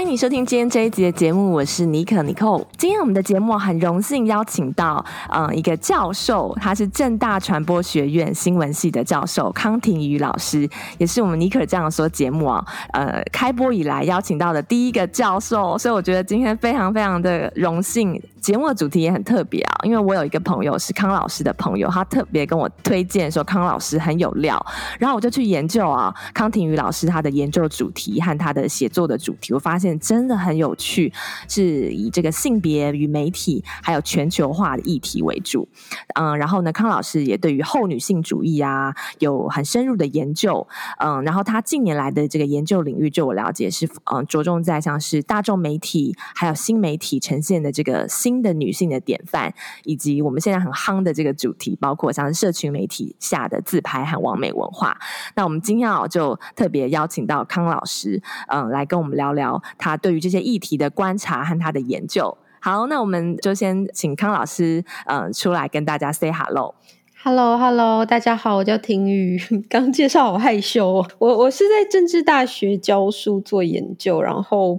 欢迎你收听今天这一集的节目，我是尼可尼寇。今天我们的节目很荣幸邀请到，嗯，一个教授，他是正大传播学院新闻系的教授康廷瑜老师，也是我们尼可这样说节目啊，呃，开播以来邀请到的第一个教授，所以我觉得今天非常非常的荣幸。节目的主题也很特别啊，因为我有一个朋友是康老师的朋友，他特别跟我推荐说康老师很有料，然后我就去研究啊，康廷宇老师他的研究主题和他的写作的主题，我发现真的很有趣，是以这个性别与媒体还有全球化的议题为主，嗯，然后呢，康老师也对于后女性主义啊有很深入的研究，嗯，然后他近年来的这个研究领域，就我了解是嗯着重在像是大众媒体还有新媒体呈现的这个新。新的女性的典范，以及我们现在很夯的这个主题，包括像社群媒体下的自拍和完美文化。那我们今天啊，就特别邀请到康老师，嗯，来跟我们聊聊他对于这些议题的观察和他的研究。好，那我们就先请康老师，嗯，出来跟大家 say hello。Hello，Hello，大家好，我叫婷宇。刚介绍好害羞，我我是在政治大学教书做研究，然后。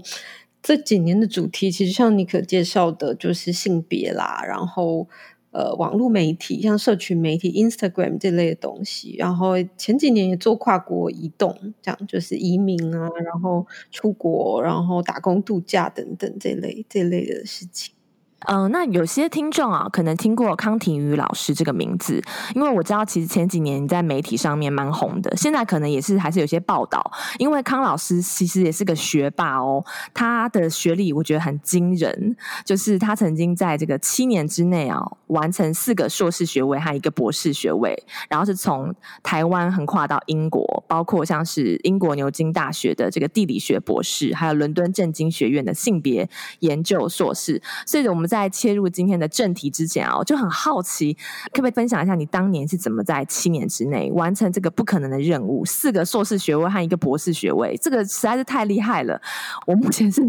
这几年的主题其实像你可介绍的，就是性别啦，然后呃，网络媒体，像社群媒体、Instagram 这类的东西。然后前几年也做跨国移动，这样就是移民啊，然后出国，然后打工度假等等这类这类的事情。嗯、那有些听众啊，可能听过康庭宇老师这个名字，因为我知道其实前几年你在媒体上面蛮红的，现在可能也是还是有些报道。因为康老师其实也是个学霸哦，他的学历我觉得很惊人，就是他曾经在这个七年之内啊，完成四个硕士学位和一个博士学位，然后是从台湾横跨到英国，包括像是英国牛津大学的这个地理学博士，还有伦敦政经学院的性别研究硕士，所以我们。在切入今天的正题之前啊，我就很好奇，可不可以分享一下你当年是怎么在七年之内完成这个不可能的任务？四个硕士学位和一个博士学位，这个实在是太厉害了。我目前是，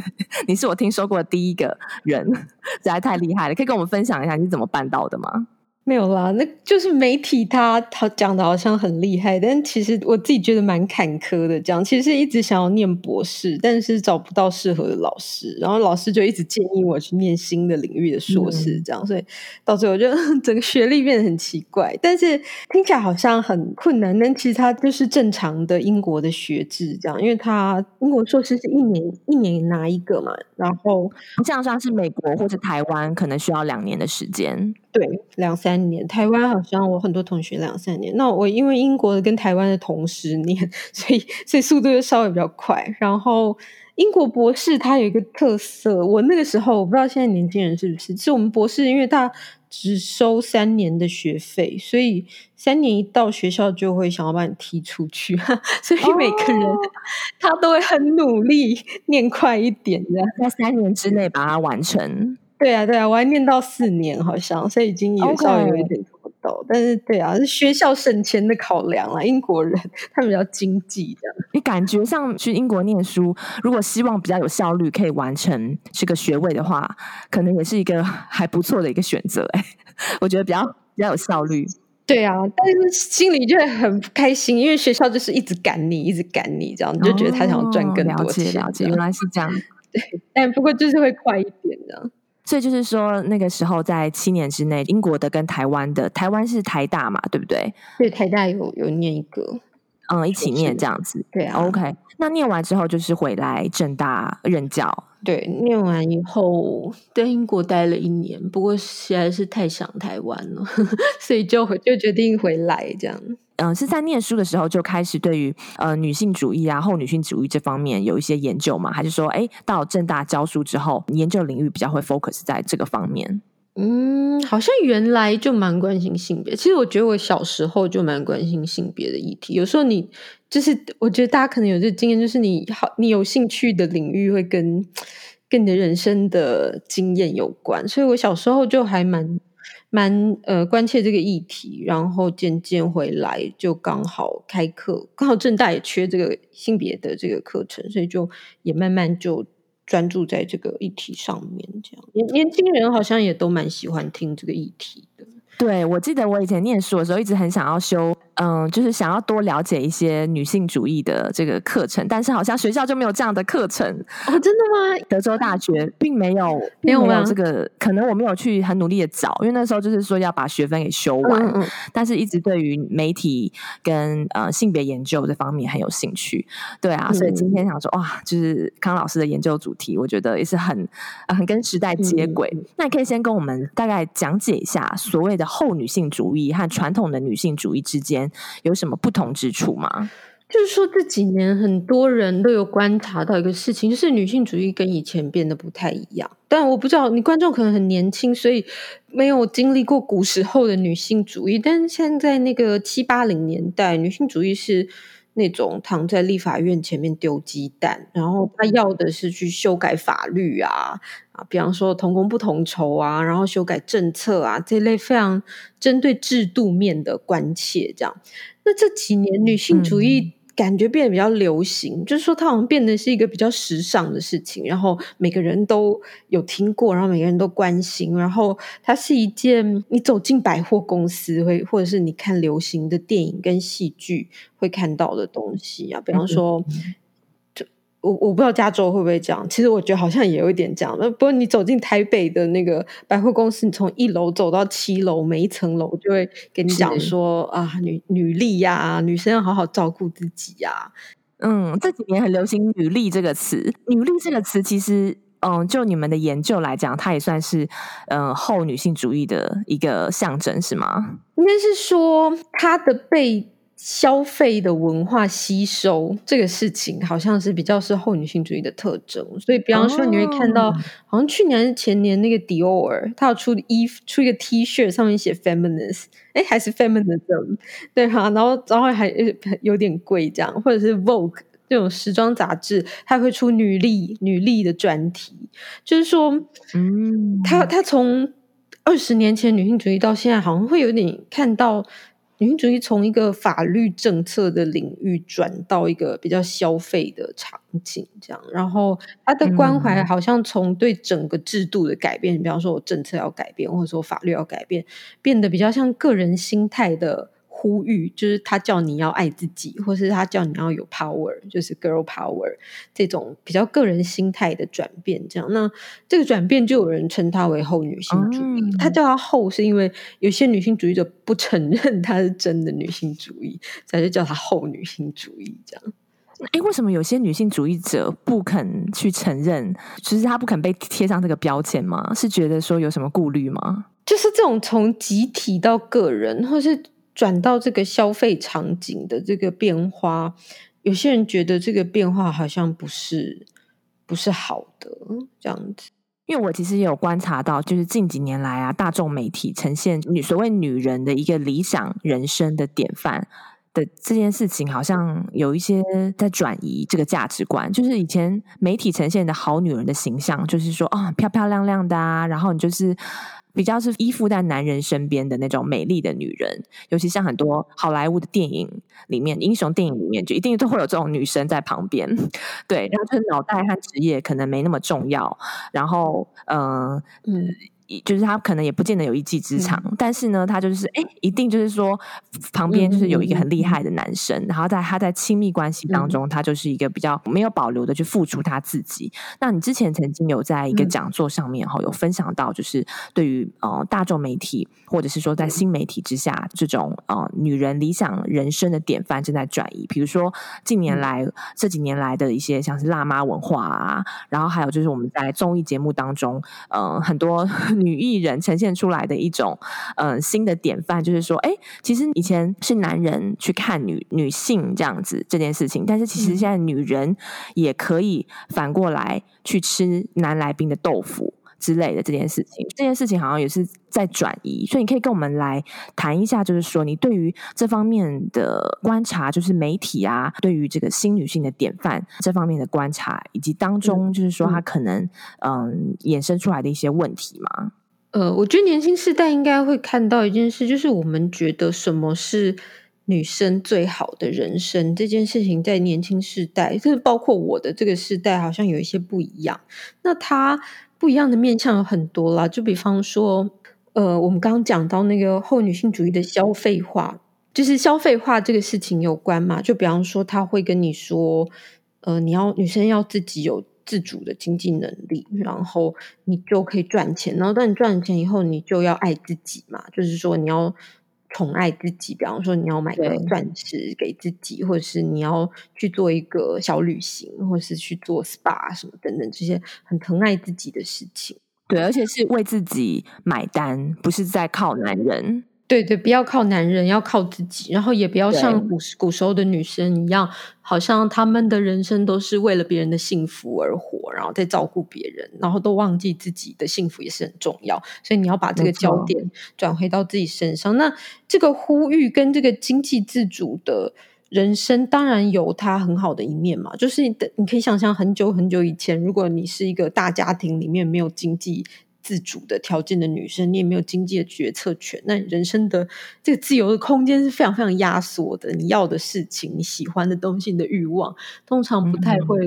你是我听说过的第一个人，实在太厉害了。可以跟我们分享一下你是怎么办到的吗？没有啦，那就是媒体他他讲的好像很厉害，但其实我自己觉得蛮坎坷的。这样其实一直想要念博士，但是找不到适合的老师，然后老师就一直建议我去念新的领域的硕士，这样，嗯、所以到最后就 整个学历变得很奇怪。但是听起来好像很困难，但其实它就是正常的英国的学制，这样，因为它英国硕士是一年一年拿一个嘛，然后这样像是美国或者台湾可能需要两年的时间。对，两三年。台湾好像我很多同学两三年。那我因为英国的跟台湾的同时念，所以所以速度就稍微比较快。然后英国博士他有一个特色，我那个时候我不知道现在年轻人是不是，是我们博士因为他只收三年的学费，所以三年一到学校就会想要把你踢出去，所以每个人他都会很努力念快一点，这样在三年之内把它完成。对啊，对啊，我还念到四年，好像，所以已经有稍微有一点做不到。Okay. 但是，对啊，是学校省钱的考量啊。英国人他们比较经济，这样。你感觉上去英国念书，如果希望比较有效率，可以完成这个学位的话，可能也是一个还不错的一个选择。哎，我觉得比较比较有效率。对啊，但是心里就会很不开心，因为学校就是一直赶你，一直赶你，这样你就觉得他想要赚更多钱。哦，了解，了解，原来是这样。对，但不过就是会快一点这样。所以就是说，那个时候在七年之内，英国的跟台湾的，台湾是台大嘛，对不对？对，台大有有念一个，嗯，一起念这样子。对啊，OK。那念完之后就是回来正大任教。对，念完以后在英国待了一年，不过实在是太想台湾了，所以就就决定回来这样。嗯，是在念书的时候就开始对于呃女性主义啊、后女性主义这方面有一些研究吗？还是说，哎，到正大教书之后，研究领域比较会 focus 在这个方面？嗯，好像原来就蛮关心性别。其实我觉得我小时候就蛮关心性别的议题。有时候你就是，我觉得大家可能有这经验，就是你好，你有兴趣的领域会跟跟你的人生的经验有关。所以我小时候就还蛮。蛮呃关切这个议题，然后渐渐回来就刚好开课，刚好政大也缺这个性别的这个课程，所以就也慢慢就专注在这个议题上面。这样年年轻人好像也都蛮喜欢听这个议题的。对，我记得我以前念书的时候，一直很想要修。嗯，就是想要多了解一些女性主义的这个课程，但是好像学校就没有这样的课程哦。真的吗？德州大学并没有，没有没有这个，可能我没有去很努力的找，因为那时候就是说要把学分给修完。嗯嗯，但是一直对于媒体跟呃性别研究这方面很有兴趣。对啊，所以今天想说哇，就是康老师的研究主题，我觉得也是很很跟时代接轨。嗯。那你可以先跟我们大概讲解一下所谓的后女性主义和传统的女性主义之间。有什么不同之处吗？就是说这几年很多人都有观察到一个事情，就是女性主义跟以前变得不太一样。但我不知道你观众可能很年轻，所以没有经历过古时候的女性主义。但现在那个七八零年代，女性主义是那种躺在立法院前面丢鸡蛋，然后他要的是去修改法律啊。啊，比方说同工不同酬啊，然后修改政策啊，这类非常针对制度面的关切，这样。那这几年女性主义感觉变得比较流行，嗯、就是说它好像变得是一个比较时尚的事情，然后每个人都有听过，然后每个人都关心，然后它是一件你走进百货公司会，或者是你看流行的电影跟戏剧会看到的东西啊，比方说。嗯我我不知道加州会不会这样，其实我觉得好像也有一点这样。那不过你走进台北的那个百货公司，你从一楼走到七楼，每一层楼就会跟你讲说啊，女女力呀、啊，女生要好好照顾自己呀、啊。嗯，这几年很流行“女力”这个词，“女力”这个词其实，嗯，就你们的研究来讲，它也算是嗯后女性主义的一个象征，是吗？应该是说它的被。消费的文化吸收这个事情，好像是比较是后女性主义的特征。所以，比方说，你会看到，好像去年还是前年，那个迪奥尔他要出衣服，出一个 T 恤，上面写 feminist，哎，还是 feminism，对哈，然后，然后还有点贵，这样，或者是 Vogue 这种时装杂志，它会出女力、女力的专题，就是说，嗯，他他从二十年前女性主义到现在，好像会有点看到。女性主义从一个法律政策的领域转到一个比较消费的场景，这样，然后他的关怀好像从对整个制度的改变，嗯、比方说我政策要改变，或者说法律要改变，变得比较像个人心态的。呼吁就是他叫你要爱自己，或是他叫你要有 power，就是 girl power 这种比较个人心态的转变。这样，那这个转变就有人称它为后女性主义。嗯、他叫它后，是因为有些女性主义者不承认它是真的女性主义，才就叫它后女性主义。这样，哎，为什么有些女性主义者不肯去承认？其实她不肯被贴上这个标签吗？是觉得说有什么顾虑吗？就是这种从集体到个人，或是。转到这个消费场景的这个变化，有些人觉得这个变化好像不是不是好的这样子。因为我其实也有观察到，就是近几年来啊，大众媒体呈现女所谓女人的一个理想人生的典范的这件事情，好像有一些在转移这个价值观。就是以前媒体呈现的好女人的形象，就是说啊、漂漂亮亮的啊，然后你就是。比较是依附在男人身边的那种美丽的女人，尤其像很多好莱坞的电影里面，英雄电影里面就一定都会有这种女生在旁边，对，然后就是脑袋和职业可能没那么重要，然后，嗯嗯。就是他可能也不见得有一技之长，嗯、但是呢，他就是哎，一定就是说旁边就是有一个很厉害的男生，嗯、然后在他在亲密关系当中，嗯、他就是一个比较没有保留的去付出他自己。那你之前曾经有在一个讲座上面哈、嗯、有分享到，就是对于呃大众媒体或者是说在新媒体之下这种呃女人理想人生的典范正在转移，比如说近年来、嗯、这几年来的一些像是辣妈文化啊，然后还有就是我们在综艺节目当中，呃很多。女艺人呈现出来的一种，嗯、呃，新的典范，就是说，哎，其实以前是男人去看女女性这样子这件事情，但是其实现在女人也可以反过来去吃男来宾的豆腐之类的这件事情，这件事情好像也是在转移，所以你可以跟我们来谈一下，就是说你对于这方面的观察，就是媒体啊，对于这个新女性的典范这方面的观察，以及当中就是说它可能嗯，嗯衍生出来的一些问题吗？呃，我觉得年轻世代应该会看到一件事，就是我们觉得什么是女生最好的人生这件事情，在年轻世代，就是包括我的这个世代，好像有一些不一样。那它不一样的面向有很多啦，就比方说，呃，我们刚刚讲到那个后女性主义的消费化，就是消费化这个事情有关嘛？就比方说，他会跟你说，呃，你要女生要自己有。自主的经济能力，然后你就可以赚钱。然后，当你赚了钱以后，你就要爱自己嘛，就是说你要宠爱自己。比方说，你要买个钻石给自己，或者是你要去做一个小旅行，或者是去做 SPA 什么等等这些很疼爱自己的事情。对，而且是为自己买单，不是在靠男人。对对，不要靠男人，要靠自己，然后也不要像古古时候的女生一样，好像她们的人生都是为了别人的幸福而活，然后再照顾别人，然后都忘记自己的幸福也是很重要。所以你要把这个焦点转回到自己身上。那这个呼吁跟这个经济自主的人生，当然有它很好的一面嘛。就是你的，你可以想象很久很久以前，如果你是一个大家庭里面没有经济。自主的条件的女生，你也没有经济的决策权，那人生的这个自由的空间是非常非常压缩的。你要的事情，你喜欢的东西，你的欲望，通常不太会、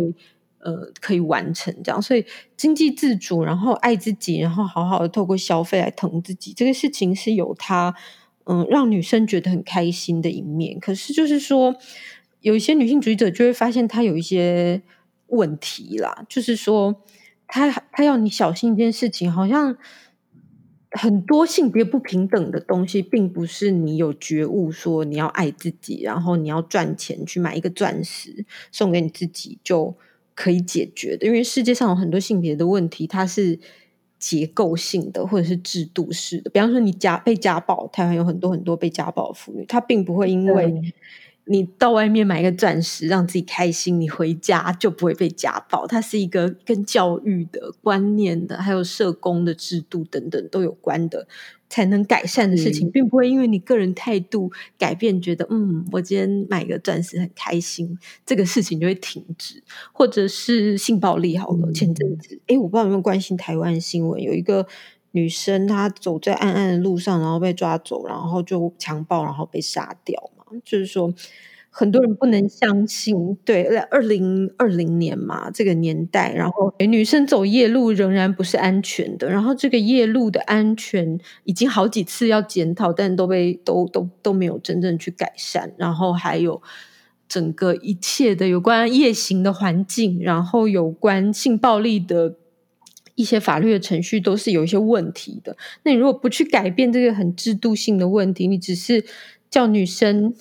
嗯、呃可以完成这样。所以经济自主，然后爱自己，然后好好的透过消费来疼自己，这个事情是有它嗯让女生觉得很开心的一面。可是就是说，有一些女性主义者就会发现它有一些问题啦，就是说。他他要你小心一件事情，好像很多性别不平等的东西，并不是你有觉悟说你要爱自己，然后你要赚钱去买一个钻石送给你自己就可以解决的。因为世界上有很多性别的问题，它是结构性的或者是制度式的。比方说，你家被家暴，台湾有很多很多被家暴妇女，她并不会因为。你到外面买一个钻石，让自己开心，你回家就不会被家暴。它是一个跟教育的观念的，还有社工的制度等等都有关的，才能改善的事情，并不会因为你个人态度改变，觉得嗯，我今天买个钻石很开心，这个事情就会停止。或者是性暴力好了，前阵子，诶，我不知道有没有关心台湾新闻，有一个女生她走在暗暗的路上，然后被抓走，然后就强暴，然后被杀掉。就是说，很多人不能相信，对，二零二零年嘛，这个年代，然后女生走夜路仍然不是安全的，然后这个夜路的安全已经好几次要检讨，但都被都都都没有真正去改善，然后还有整个一切的有关夜行的环境，然后有关性暴力的一些法律的程序都是有一些问题的。那你如果不去改变这个很制度性的问题，你只是。叫女生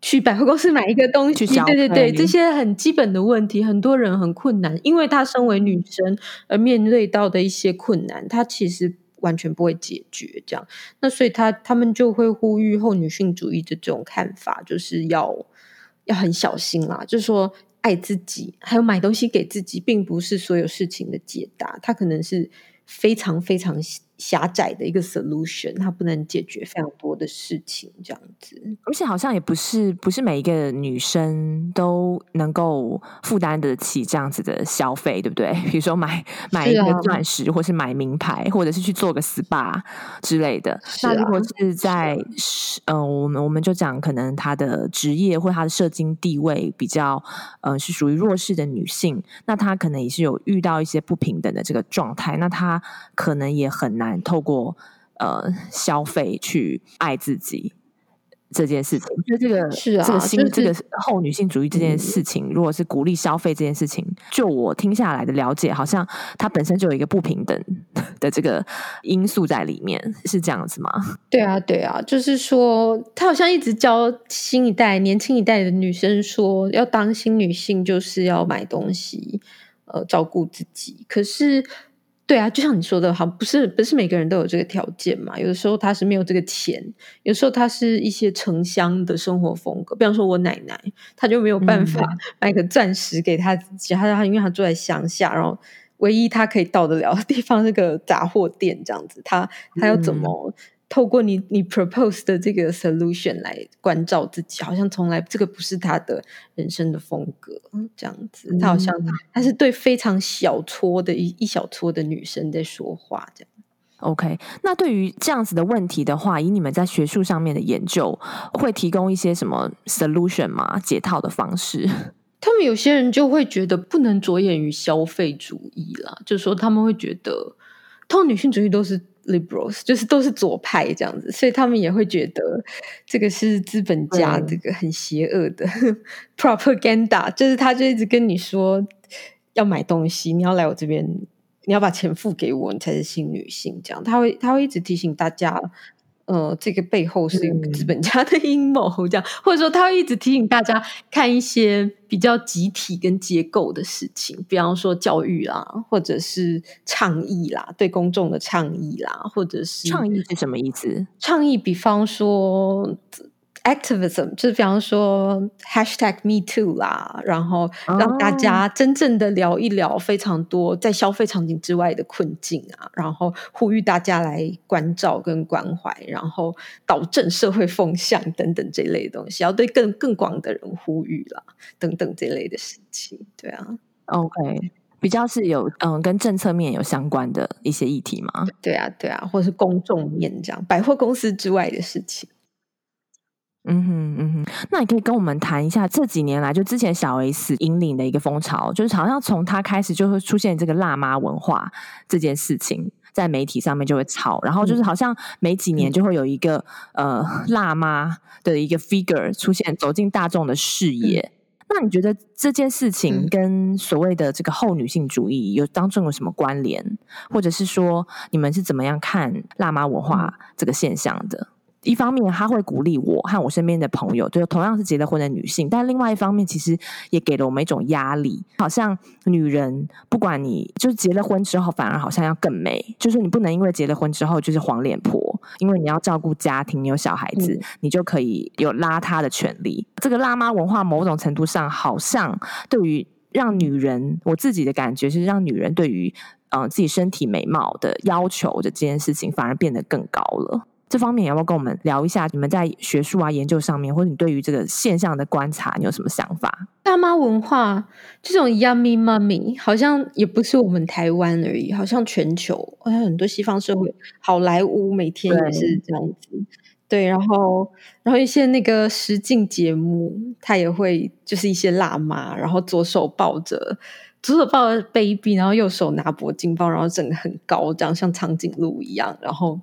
去百货公司买一个东西，对对对，这些很基本的问题，很多人很困难，因为她身为女生而面对到的一些困难，她其实完全不会解决。这样，那所以她他们就会呼吁后女性主义的这种看法，就是要要很小心啦，就是说爱自己，还有买东西给自己，并不是所有事情的解答，它可能是非常非常。狭窄的一个 solution，它不能解决非常多的事情，这样子。而且好像也不是不是每一个女生都能够负担得起这样子的消费，对不对？比如说买买一个钻石，或是买名牌，或者是去做个 SPA 之类的。那如果是在是呃，我们我们就讲，可能她的职业或她的社经地位比较呃是属于弱势的女性，那她可能也是有遇到一些不平等的这个状态，那她可能也很难。透过呃消费去爱自己这件事情，就这个是啊，这个新、就是、这个后女性主义这件事情，嗯、如果是鼓励消费这件事情，就我听下来的了解，好像它本身就有一个不平等的这个因素在里面，是这样子吗？对啊，对啊，就是说，他好像一直教新一代、年轻一代的女生说，要当新女性就是要买东西，呃，照顾自己，可是。对啊，就像你说的，好，不是不是每个人都有这个条件嘛。有的时候他是没有这个钱，有时候他是一些城乡的生活风格。比方说，我奶奶，她就没有办法 买个钻石给她自己。她、嗯、因为她住在乡下，然后唯一她可以到得了的地方是个杂货店，这样子，她她要怎么？嗯透过你你 propose 的这个 solution 来关照自己，好像从来这个不是他的人生的风格，这样子，他好像他是对非常小撮的一一小撮的女生在说话，这样。OK，那对于这样子的问题的话，以你们在学术上面的研究，会提供一些什么 solution 吗？解套的方式？他们有些人就会觉得不能着眼于消费主义啦，就是说他们会觉得，通常女性主义都是 liberals，就是都是左派这样子，所以他们也会觉得这个是资本家这个很邪恶的 propaganda，就是他就一直跟你说要买东西，你要来我这边，你要把钱付给我，你才是新女性这样，他会他会一直提醒大家。呃，这个背后是一个资本家的阴谋，这样，或者说他会一直提醒大家看一些比较集体跟结构的事情，比方说教育啦，或者是倡议啦，对公众的倡议啦，或者是倡议是什么意思？倡议，比方说。Activism 就是比方说 Hashtag Me Too 啦，然后让大家真正的聊一聊非常多在消费场景之外的困境啊，然后呼吁大家来关照跟关怀，然后导正社会风向等等这类的东西，要对更更广的人呼吁啦，等等这类的事情，对啊，OK，比较是有嗯跟政策面有相关的一些议题吗？对啊，对啊，或是公众面这样，百货公司之外的事情。嗯哼嗯哼，那你可以跟我们谈一下这几年来，就之前小 S 引领的一个风潮，就是好像从他开始就会出现这个辣妈文化这件事情，在媒体上面就会炒，然后就是好像每几年就会有一个、嗯、呃辣妈的一个 figure 出现，走进大众的视野。嗯、那你觉得这件事情跟所谓的这个后女性主义有当中有什么关联，或者是说你们是怎么样看辣妈文化这个现象的？一方面，他会鼓励我和我身边的朋友，就同样是结了婚的女性；但另外一方面，其实也给了我们一种压力，好像女人不管你就是结了婚之后，反而好像要更美，就是你不能因为结了婚之后就是黄脸婆，因为你要照顾家庭，你有小孩子，嗯、你就可以有邋遢的权利。这个辣妈文化，某种程度上，好像对于让女人，我自己的感觉是让女人对于嗯、呃、自己身体美貌的要求的这件事情，反而变得更高了。这方面要不要跟我们聊一下？你们在学术啊、研究上面，或者你对于这个现象的观察，你有什么想法？辣妈文化这种 yummy mummy”，好像也不是我们台湾而已，好像全球好像很多西方社会，好莱坞每天也是这样子。对，然后然后一些那个实境节目，它也会就是一些辣妈，然后左手抱着左手抱着 baby，然后右手拿铂金包，然后整个很高，这样像长颈鹿一样，然后。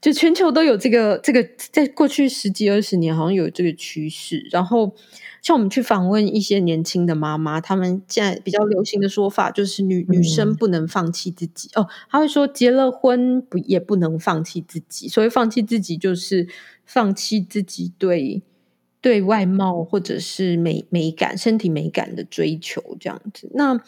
就全球都有这个这个，在过去十几二十年，好像有这个趋势。然后，像我们去访问一些年轻的妈妈，他们现在比较流行的说法就是女女生不能放弃自己、嗯、哦。她会说，结了婚不也不能放弃自己。所谓放弃自己，就是放弃自己对对外貌或者是美美感、身体美感的追求，这样子。那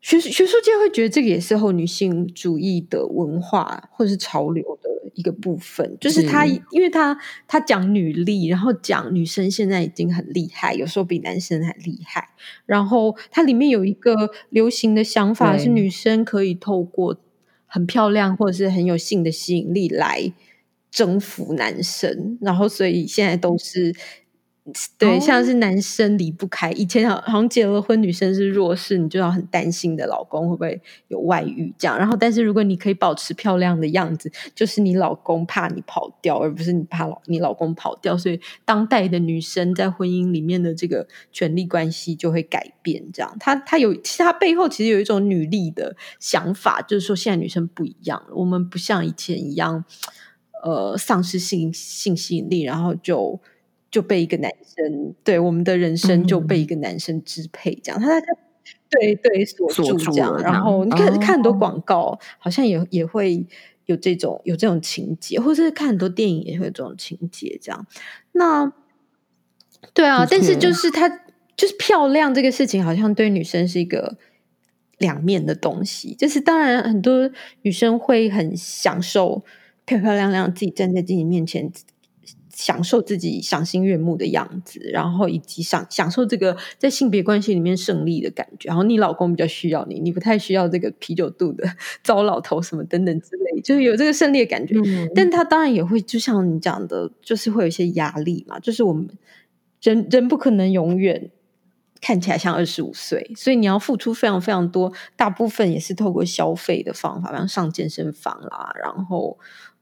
学学术界会觉得这个也是后女性主义的文化或者是潮流的。一个部分就是他，是因为他他讲女力，然后讲女生现在已经很厉害，有时候比男生还厉害。然后它里面有一个流行的想法是，女生可以透过很漂亮或者是很有性的吸引力来征服男生。然后所以现在都是。对，哦、像是男生离不开。以前好好像结了婚，女生是弱势，你就要很担心的老公会不会有外遇这样。然后，但是如果你可以保持漂亮的样子，就是你老公怕你跑掉，而不是你怕老你老公跑掉。所以，当代的女生在婚姻里面的这个权力关系就会改变。这样，她她有其实她背后其实有一种女力的想法，就是说现在女生不一样了，我们不像以前一样，呃，丧失性性吸引力，然后就。就被一个男生，对我们的人生就被一个男生支配，这样，嗯、他在他对对锁住这样，然后你看、哦、看很多广告，好像也也会有这种有这种情节，或者是看很多电影也会有这种情节，这样。那对啊，但是就是他就是漂亮这个事情，好像对女生是一个两面的东西。就是当然很多女生会很享受漂漂亮亮自己站在自己面前。享受自己赏心悦目的样子，然后以及享享受这个在性别关系里面胜利的感觉。然后你老公比较需要你，你不太需要这个啤酒肚的糟老头什么等等之类，就是有这个胜利的感觉。嗯、但他当然也会，就像你讲的，就是会有一些压力嘛。就是我们人人不可能永远看起来像二十五岁，所以你要付出非常非常多，大部分也是透过消费的方法，比方上健身房啦，然后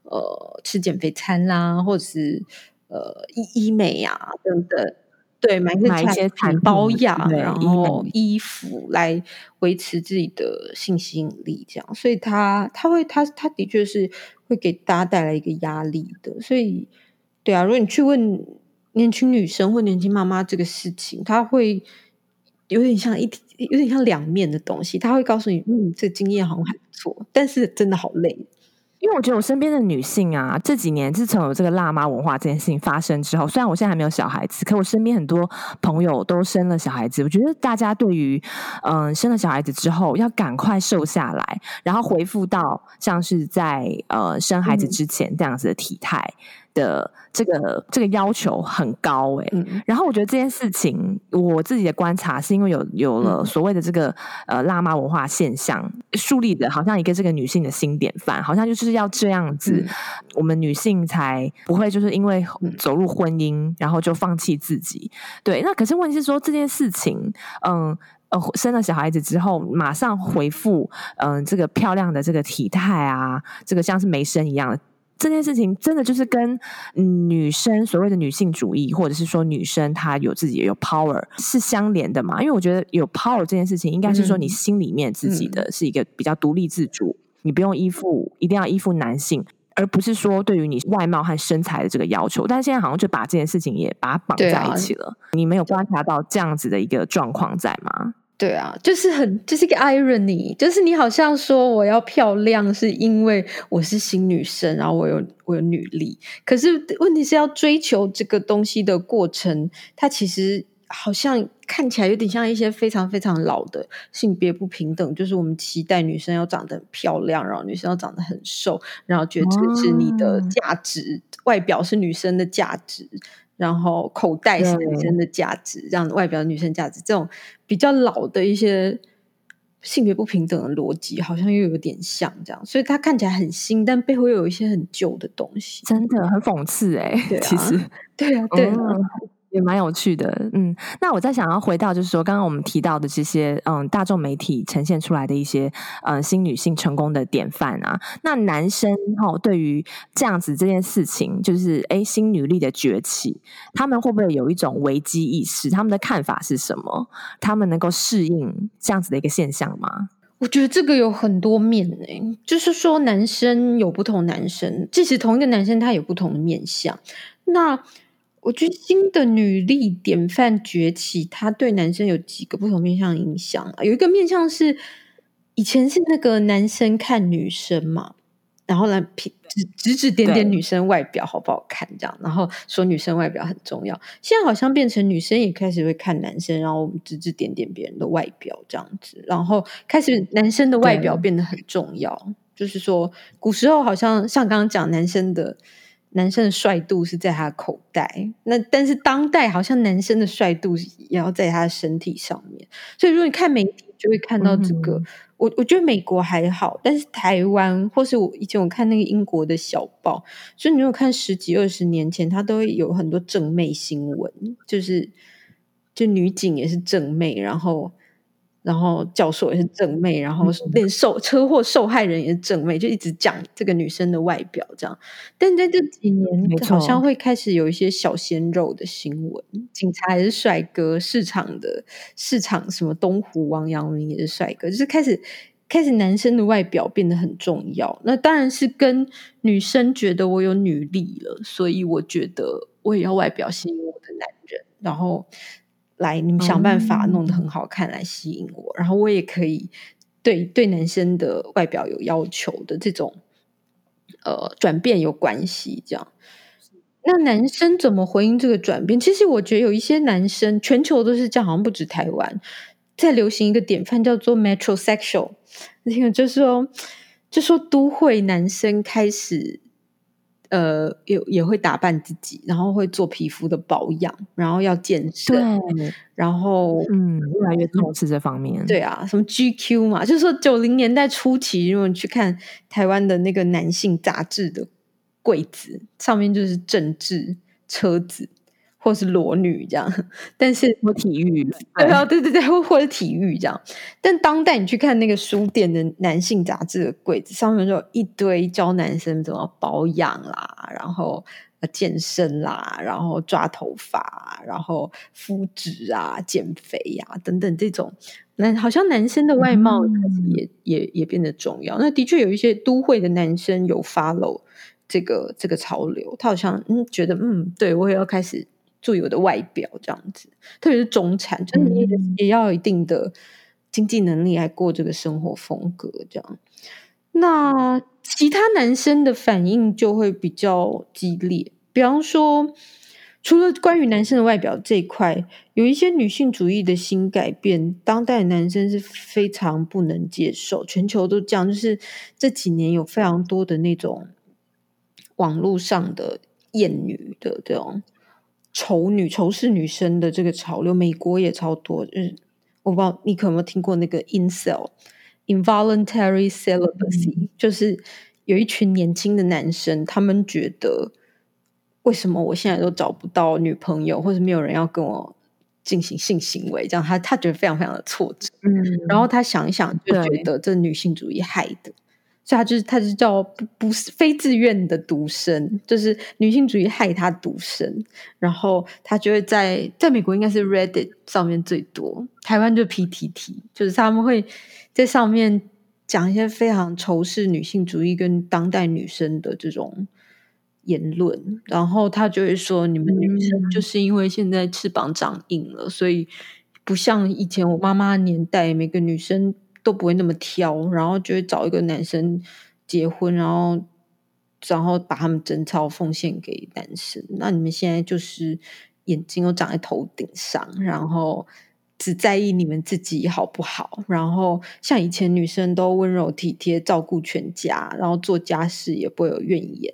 呃吃减肥餐啦，或者是呃医医美呀、啊、等等，对，买一些买一些产保养，然后衣服来维持自己的性吸引力，这样，所以他他会他他的确是会给大家带来一个压力的，所以对啊，如果你去问年轻女生或年轻妈妈这个事情，他会。有点像一，有点像两面的东西。他会告诉你，嗯，这经验好像还不错，但是真的好累。因为我觉得我身边的女性啊，这几年自从有这个辣妈文化这件事情发生之后，虽然我现在还没有小孩子，可我身边很多朋友都生了小孩子。我觉得大家对于嗯、呃、生了小孩子之后要赶快瘦下来，然后恢复到像是在呃生孩子之前这样子的体态。嗯的这个这个要求很高诶、欸嗯，然后我觉得这件事情，我自己的观察是因为有有了所谓的这个、嗯、呃辣妈文化现象，树立的好像一个这个女性的新典范，好像就是要这样子，嗯、我们女性才不会就是因为走入婚姻，然后就放弃自己。对，那可是问题是说这件事情，嗯呃生了小孩子之后，马上回复嗯这个漂亮的这个体态啊，这个像是没生一样的。这件事情真的就是跟女生所谓的女性主义，或者是说女生她有自己有 power 是相连的嘛？因为我觉得有 power 这件事情，应该是说你心里面自己的是一个比较独立自主，你不用依附，一定要依附男性，而不是说对于你外貌和身材的这个要求。但是现在好像就把这件事情也把它绑在一起了。你没有观察到这样子的一个状况在吗？对啊，就是很，就是一个 irony，就是你好像说我要漂亮是因为我是新女生，然后我有我有女力，可是问题是要追求这个东西的过程，它其实好像看起来有点像一些非常非常老的性别不平等，就是我们期待女生要长得很漂亮，然后女生要长得很瘦，然后觉得这个是你的价值，哦，外表是女生的价值。然后口袋是女生的价值，这样外表的女生价值，这种比较老的一些性别不平等的逻辑，好像又有点像这样，所以它看起来很新，但背后又有一些很旧的东西，真的很讽刺哎、欸啊，其实。对啊，对啊。嗯也蛮有趣的，嗯，那我再想要回到，就是说，刚刚我们提到的这些，嗯，大众媒体呈现出来的一些，嗯，新女性成功的典范啊，那男生哈、对于这样子这件事情，就是诶新女力的崛起，他们会不会有一种危机意识？他们的看法是什么？他们能够适应这样子的一个现象吗？我觉得这个有很多面诶，就是说，男生有不同男生，即使同一个男生，他有不同的面相，那。我觉得新的女力典范崛起，它对男生有几个不同面向影响啊。有一个面向是以前是那个男生看女生嘛，然后来指指指点点女生外表好不好看这样，然后说女生外表很重要。现在好像变成女生也开始会看男生，然后我们指指点点别人的外表这样子，然后开始男生的外表变得很重要。就是说，古时候好像像刚刚讲男生的。男生的帅度是在他的口袋，那但是当代好像男生的帅度也要在他的身体上面。所以如果你看媒体，就会看到这个。嗯、我我觉得美国还好，但是台湾或是我以前我看那个英国的小报，所以你如果看十几二十年前，他都会有很多正妹新闻，就是就女警也是正妹，然后。然后教授也是正妹，然后连受车祸受害人也是正妹，就一直讲这个女生的外表这样。但在这几年，好像会开始有一些小鲜肉的新闻，警察也是帅哥，市场的市场什么东湖王阳明也是帅哥，就是开始开始男生的外表变得很重要。那当然是跟女生觉得我有女力了，所以我觉得我也要外表吸引我的男人，然后。来，你们想办法弄得很好看来吸引我，嗯、然后我也可以对对男生的外表有要求的这种呃转变有关系。这样，那男生怎么回应这个转变？其实我觉得有一些男生，全球都是这样，好像不止台湾，在流行一个典范叫做 metrosexual，那个就是说，就说都会男生开始。呃，也也会打扮自己，然后会做皮肤的保养，然后要健身，然后嗯，越来越重视这方面。对啊，什么 GQ 嘛，就是说九零年代初期，如果你去看台湾的那个男性杂志的柜子，上面就是政治、车子。或是裸女这样，但是或体育，对啊，对对对，或或者体育这样。但当代你去看那个书店的男性杂志的柜子上面，就有一堆教男生怎么保养啦，然后健身啦，然后抓头发，然后肤质啊、减肥呀、啊、等等这种。那好像男生的外貌开始也、嗯、也也变得重要。那的确有一些都会的男生有 follow 这个这个潮流，他好像嗯觉得嗯，对我也要开始注意我的外表这样子。特别是中产，就是你也要有一定的经济能力来过这个生活风格这样。那其他男生的反应就会比较激烈，比方说。除了关于男生的外表这一块，有一些女性主义的新改变，当代男生是非常不能接受。全球都这样，就是这几年有非常多的那种网络上的厌女的这种仇女、仇视女生的这个潮流，美国也超多。就是我不知道你可有没有听过那个 incel（involuntary celibacy），嗯，就是有一群年轻的男生，他们觉得。为什么我现在都找不到女朋友，或者没有人要跟我进行性行为？这样他他觉得非常非常的挫折。嗯，然后他想一想，就觉得这女性主义害的，所以他就是他就叫不不是非自愿的独身，就是女性主义害他独身。然后他就会在在美国应该是 Reddit 上面最多，台湾就 PTT，就是他们会在上面讲一些非常仇视女性主义跟当代女生的这种。言论，然后他就会说：“你们女生就是因为现在翅膀长硬了，嗯、所以不像以前我妈妈年代，每个女生都不会那么挑，然后就会找一个男生结婚，然后然后把他们贞操奉献给男生。那你们现在就是眼睛都长在头顶上，然后只在意你们自己好不好？然后像以前女生都温柔体贴，照顾全家，然后做家事也不会有怨言。”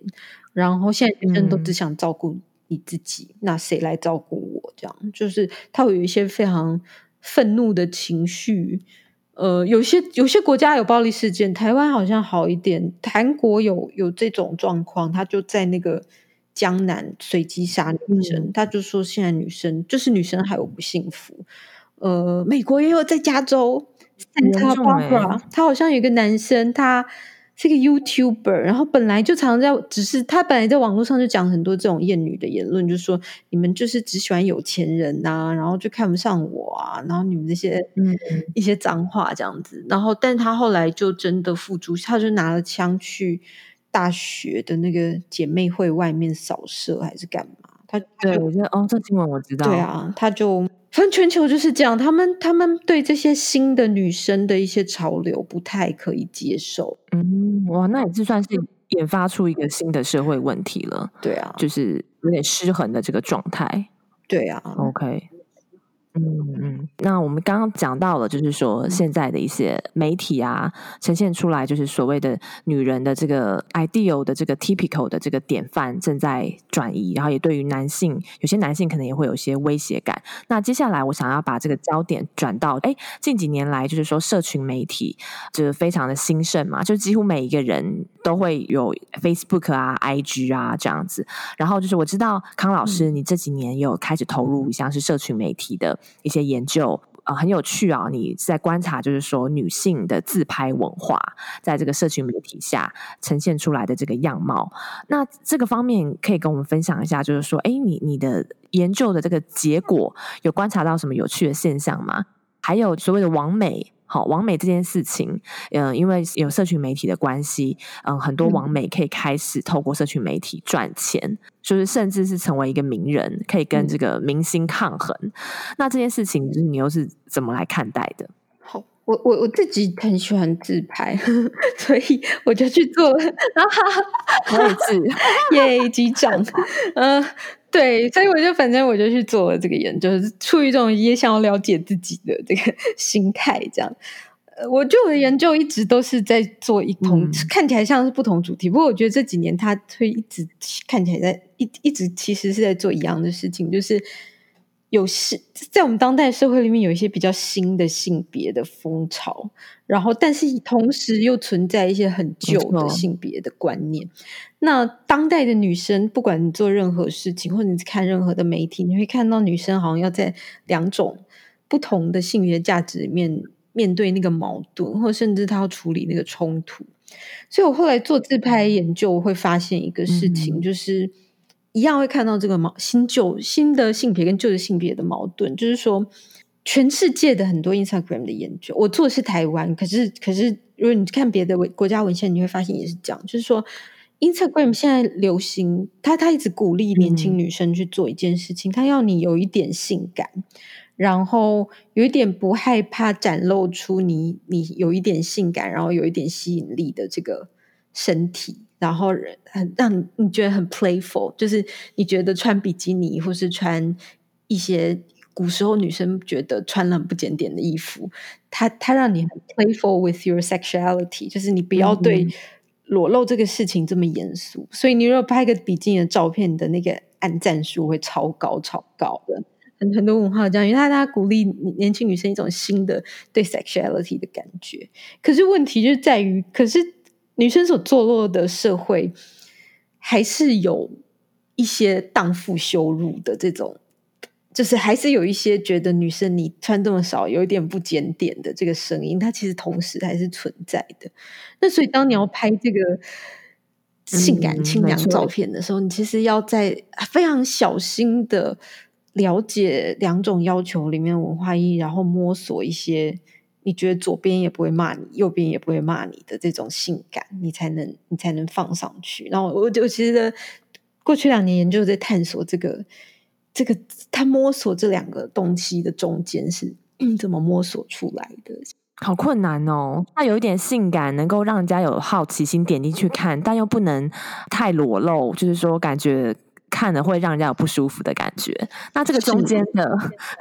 然后现在女生都只想照顾你自己，嗯、那谁来照顾我？这样就是他会有一些非常愤怒的情绪。呃，有些有些国家有暴力事件，台湾好像好一点。韩国有有这种状况，他就在那个江南随机杀女生，嗯、他就说现在女生就是女生还有不幸福。呃，美国也有在加州 Santa Barbara，他好像有一个男生他。是个 YouTuber，然后本来就常常在，只是他本来在网络上就讲很多这种厌女的言论，就是说你们就是只喜欢有钱人呐、啊，然后就看不上我啊，然后你们这些嗯一些脏话这样子，然后但他后来就真的付诸，他就拿了枪去大学的那个姐妹会外面扫射还是干嘛？他对我觉得哦，这新闻我知道，对啊，他就。反正全球就是这样，他们他们对这些新的女生的一些潮流不太可以接受。嗯，哇，那也是算是研发出一个新的社会问题了。对啊，就是有点失衡的这个状态。对啊，OK。嗯嗯，那我们刚刚讲到了，就是说现在的一些媒体啊，呈现出来就是所谓的女人的这个 ideal 的这个 typical 的这个典范正在转移，然后也对于男性，有些男性可能也会有些威胁感。那接下来我想要把这个焦点转到，哎，近几年来就是说社群媒体就是非常的兴盛嘛，就几乎每一个人都会有 Facebook 啊、IG 啊这样子。然后就是我知道康老师，你这几年有开始投入像是社群媒体的。一些研究啊、很有趣啊！你在观察，就是说女性的自拍文化在这个社群媒体下呈现出来的这个样貌。那这个方面可以跟我们分享一下，就是说，哎，你你的研究的这个结果有观察到什么有趣的现象吗？还有所谓的网美。好，网美这件事情，嗯、呃，因为有社群媒体的关系，嗯、呃，很多网美可以开始透过社群媒体赚钱，就是甚至是成为一个名人，可以跟这个明星抗衡。嗯、那这件事情，就是你又是怎么来看待的？好，我我我自己很喜欢自拍，所以我就去做了。我也是，耶，机长，嗯。对，所以我就反正我就去做了这个研究，是出于一种也想要了解自己的这个 心态，这样。呃，我就我的研究一直都是在做一同、嗯、看起来像是不同主题，不过我觉得这几年他会一直看起来在一一直其实是在做一样的事情，就是有是在我们当代社会里面有一些比较新的性别的风潮，然后但是同时又存在一些很旧的性别的观念。那当代的女生，不管你做任何事情，或者你看任何的媒体，你会看到女生好像要在两种不同的性别价值里面面对那个矛盾，或甚至她要处理那个冲突。所以我后来做自拍研究，我会发现一个事情，嗯、就是。一样会看到这个矛新旧新的性别跟旧的性别的矛盾，就是说，全世界的很多 Instagram 的研究，我做的是台湾，可是可是如果你看别的文国家文献，你会发现也是这样，就是说，Instagram 现在流行，他他一直鼓励年轻女生去做一件事情，他、嗯、要你有一点性感，然后有一点不害怕展露出你你有一点性感，然后有一点吸引力的这个身体。然后很让你觉得很 playful，就是你觉得穿比基尼或是穿一些古时候女生觉得穿了很不检点的衣服，它它让你很 playful with your sexuality，就是你不要对裸露这个事情这么严肃。嗯、所以你如果拍个比基尼的照片，你的那个按赞数会超高超高的。很很多文化这样，因为他他鼓励年轻女生一种新的对 sexuality 的感觉。可是问题就在于，可是。女生所坐落的社会，还是有一些荡妇羞辱的这种，就是还是有一些觉得女生你穿这么少，有一点不检点的这个声音，它其实同时还是存在的。那所以，当你要拍这个性感清凉照片的时候，你其实要在非常小心的了解两种要求里面文化意义，然后摸索一些。你觉得左边也不会骂你，右边也不会骂你的这种性感，你才能你才能放上去。然后我就其实过去两年研究在探索这个这个，他摸索这两个东西的中间是怎么摸索出来的？好困难哦。它有一点性感，能够让人家有好奇心点进去看，但又不能太裸露，就是说感觉。看了会让人家有不舒服的感觉。那这个中间的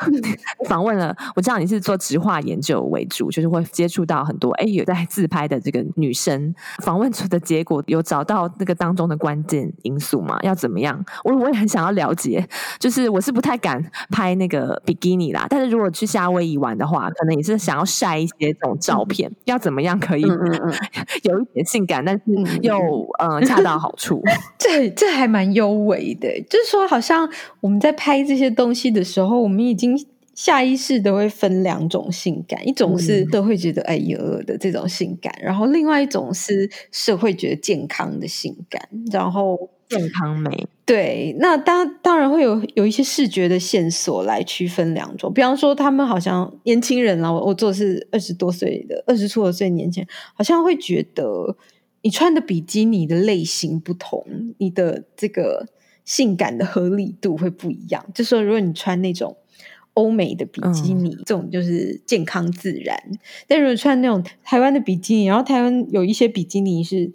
访问了，我知道你是做直化研究为主，就是会接触到很多哎有在自拍的这个女生，访问出的结果有找到那个当中的关键因素吗？要怎么样？我我也很想要了解。就是我是不太敢拍那个比基尼啦，但是如果去夏威夷玩的话，可能也是想要晒一些这种照片。嗯、要怎么样可以嗯嗯 有一点性感，但是又呃恰到好处？这这还蛮优美的。对，就是说，好像我们在拍这些东西的时候，我们已经下意识的会分两种性感，一种是都会觉得哎呦的这种性感，然后另外一种是社会觉得健康的性感，然后健康美。对，那当当然会有有一些视觉的线索来区分两种，比方说他们好像年轻人啊，我我做的是二十多岁的二十出头岁年轻人，好像会觉得你穿的比基尼的类型不同，你的这个。性感的合理度会不一样，就说如果你穿那种欧美的比基尼，嗯、这种就是健康自然；但如果穿那种台湾的比基尼，然后台湾有一些比基尼是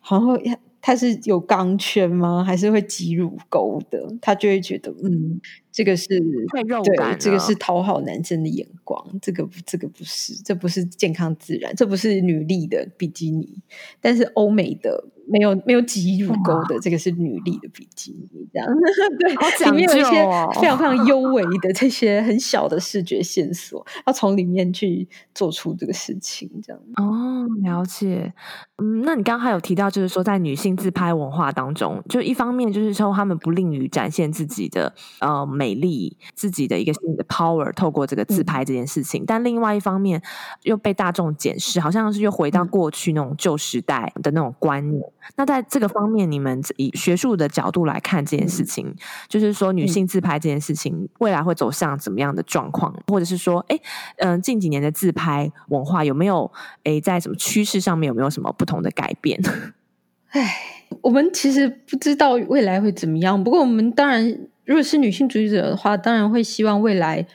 好像会。它是有钢圈吗？还是会挤乳沟的？他就会觉得，嗯，这个是会肉感，对，这个是讨好男生的眼光。这个这个不是，这不是健康自然，这不是女力的比基尼。但是欧美的没有没有挤乳沟的，这个是女力的比基尼。这样 对，好讲究哦，里面有一些非常非常优美的这些很小的视觉线索，要从里面去做出这个事情。这样哦，了解。嗯，那你刚刚还有提到，就是说在女性自拍文化当中，就一方面就是说他们不吝于展现自己的呃美丽，自己的一个新的 power，透过这个自拍这件事情，嗯、但另外一方面又被大众检视，好像是又回到过去那种旧时代的那种观念。嗯、那在这个方面，你们以学术的角度来看这件事情，嗯、就是说女性自拍这件事情未来会走向怎么样的状况，或者是说，哎，嗯、呃，近几年的自拍文化有没有哎在什么趋势上面有没有什么不？不同的改变，哎，我们其实不知道未来会怎么样。不过，我们当然，如果是女性主义者的话，当然会希望未来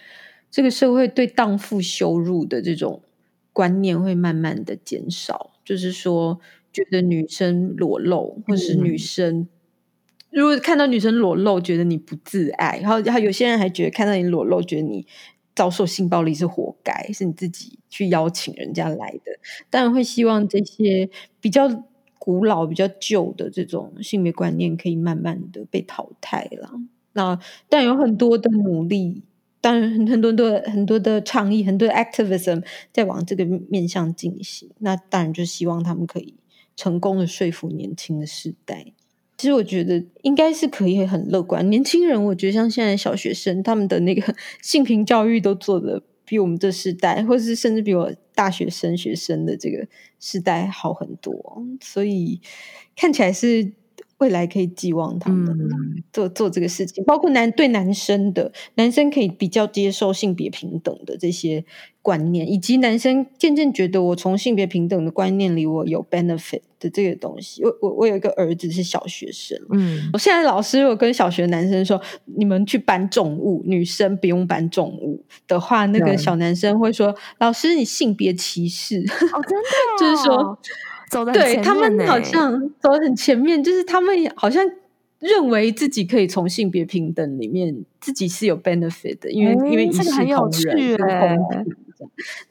这个社会对荡妇羞辱的这种观念会慢慢的减少。就是说，觉得女生裸露，或是女生、嗯、如果看到女生裸露，觉得你不自爱，然后，然后有些人还觉得看到你裸露，觉得你。遭受性暴力是活该，是你自己去邀请人家来的。当然会希望这些比较古老、比较旧的这种性别观念可以慢慢的被淘汰了。那但有很多的努力，当然很很多的很多的倡议，很多的 activism 在往这个面向进行。那当然就希望他们可以成功的说服年轻的时代。其实我觉得应该是可以很乐观。年轻人，我觉得像现在小学生，他们的那个性平教育都做的比我们这世代，或是甚至比我大学生学生的这个世代好很多。所以看起来是未来可以寄望他们做、嗯、做这个事情，包括男对男生的，男生可以比较接受性别平等的这些。观念，以及男生渐渐觉得我从性别平等的观念里我有 benefit 的这个东西。我我我有一个儿子是小学生，嗯，我现在老师有跟小学男生说，你们去搬重物，女生不用搬重物的话，那个小男生会说，老师你性别歧视，哦，真的，就是说走的对他们好像走得很前面，就是他们好像。认为自己可以从性别平等里面自己是有 benefit 的，因为、欸、因为一视同仁，欸、公平，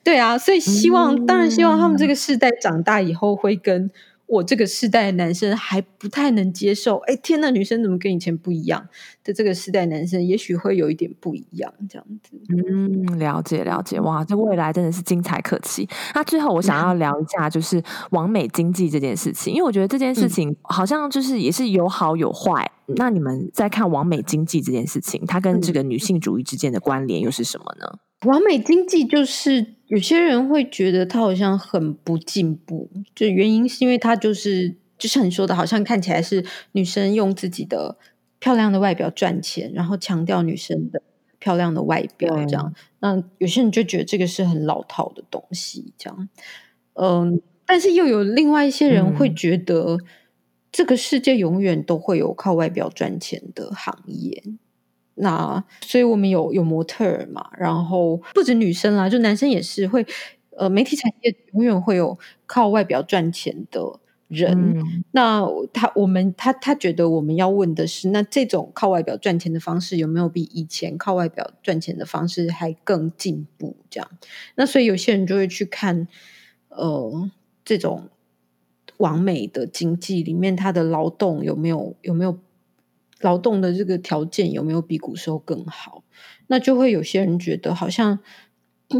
对啊，所以希望、嗯、当然希望他们这个世代长大以后会跟。我这个世代的男生还不太能接受，哎，天呐，女生怎么跟以前不一样？的这个世代男生也许会有一点不一样，这样子。嗯，了解了解，哇，这未来真的是精彩可期。那最后我想要聊一下，就是完美经济这件事情，因为我觉得这件事情好像就是也是有好有坏。嗯、那你们在看完美经济这件事情，它跟这个女性主义之间的关联又是什么呢？网美经济就是。有些人会觉得他好像很不进步，就原因是因为他就是就像你说的，好像看起来是女生用自己的漂亮的外表赚钱，然后强调女生的漂亮的外表这样。那有些人就觉得这个是很老套的东西，这样。嗯，但是又有另外一些人会觉得，这个世界永远都会有靠外表赚钱的行业。那所以我们有有模特儿嘛，然后不止女生啦，就男生也是会，呃，媒体产业永远会有靠外表赚钱的人。嗯、那他我们他他觉得我们要问的是，那这种靠外表赚钱的方式有没有比以前靠外表赚钱的方式还更进步？这样，那所以有些人就会去看，呃，这种完美的经济里面，他的劳动有没有有没有？劳动的这个条件有没有比古时候更好？那就会有些人觉得，好像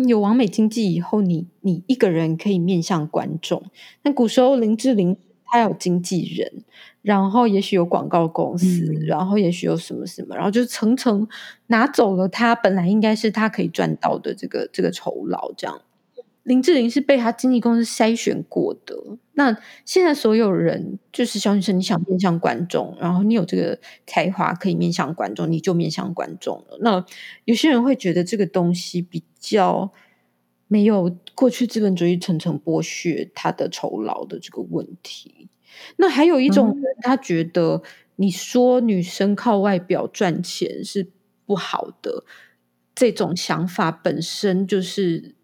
有完美经济以后你，你你一个人可以面向观众。那古时候林志玲她有经纪人，然后也许有广告公司，嗯、然后也许有什么什么，然后就层层拿走了他本来应该是他可以赚到的这个这个酬劳，这样。林志玲是被他经纪公司筛选过的。那现在所有人就是小女生，你想面向观众，然后你有这个才华可以面向观众，你就面向观众了。那有些人会觉得这个东西比较没有过去资本主义层层剥削他的酬劳的这个问题。那还有一种人，他觉得你说女生靠外表赚钱是不好的，这种想法本身就是。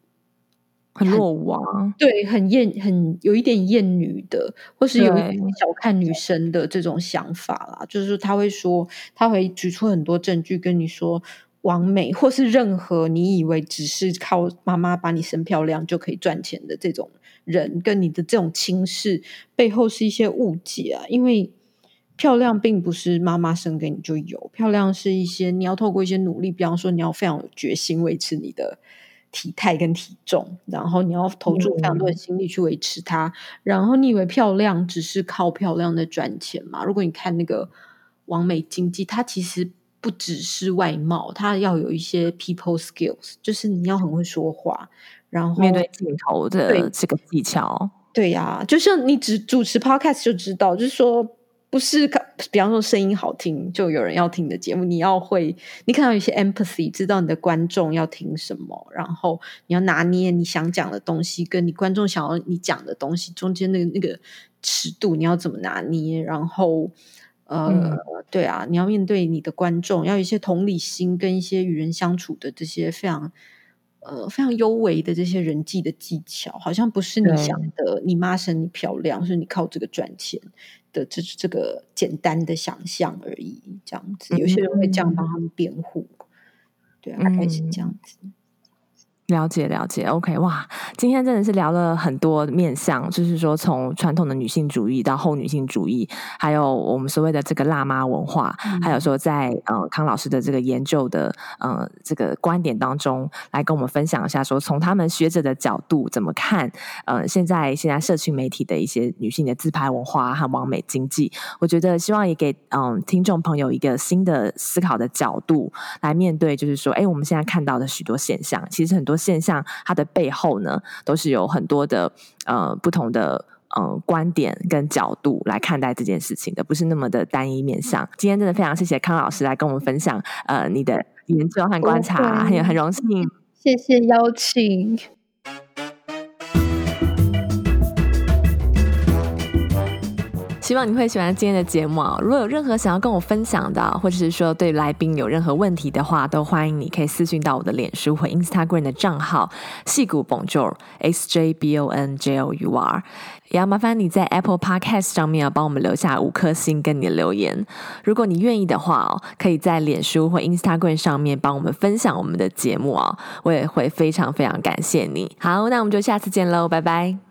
很落伍啊，对，很厌，很有一点厌女的，或是有一点小看女生的这种想法啦。就是说他会说，他会举出很多证据跟你说，完美或是任何你以为只是靠妈妈把你生漂亮就可以赚钱的这种人，跟你的这种轻视背后是一些误解啊。因为漂亮并不是妈妈生给你就有，漂亮是一些你要透过一些努力，比方说你要非常有决心维持你的。体态跟体重，然后你要投注非常多的心力去维持它。嗯、然后你以为漂亮只是靠漂亮的赚钱嘛？如果你看那个完美经济，它其实不只是外貌，它要有一些 people skills，就是你要很会说话，然后面对镜头的这个技巧。对呀、啊，就像你只主持 podcast 就知道，就是说。不是，比方说声音好听就有人要听的节目，你要会，你看到有一些 empathy，知道你的观众要听什么，然后你要拿捏你想讲的东西，跟你观众想要你讲的东西中间那个那个尺度，你要怎么拿捏？然后，呃，嗯、对啊，你要面对你的观众，要有一些同理心，跟一些与人相处的这些非常。呃，非常优微的这些人际的技巧，好像不是你想的。你妈生你漂亮，是你靠这个赚钱的这这个简单的想象而已。这样子，有些人会这样帮他们辩护。嗯、对啊，大概是这样子。了解了解，OK，哇，今天真的是聊了很多面向，就是说从传统的女性主义到后女性主义，还有我们所谓的这个辣妈文化，嗯、还有说在呃康老师的这个研究的呃这个观点当中，来跟我们分享一下，说从他们学者的角度怎么看呃现在现在社群媒体的一些女性的自拍文化和完美经济，我觉得希望也给嗯、呃、听众朋友一个新的思考的角度来面对，就是说，哎，我们现在看到的许多现象，其实很多。现象它的背后呢，都是有很多的呃不同的嗯观点跟角度来看待这件事情的，不是那么的单一面向。今天真的非常谢谢康老师来跟我们分享呃你的研究和观察，很很荣幸，谢谢邀请。希望你会喜欢今天的节目哦。如果有任何想要跟我分享的，或者是说对来宾有任何问题的话，都欢迎你可以私讯到我的脸书或 Instagram 的账号“矽谷 Bonjour S J B O N J O U R”。也要麻烦你在 Apple Podcast 上面要帮我们留下五颗星跟你的留言。如果你愿意的话哦，可以在脸书或 Instagram 上面帮我们分享我们的节目哦，我也会非常非常感谢你。好，那我们就下次见喽，拜拜。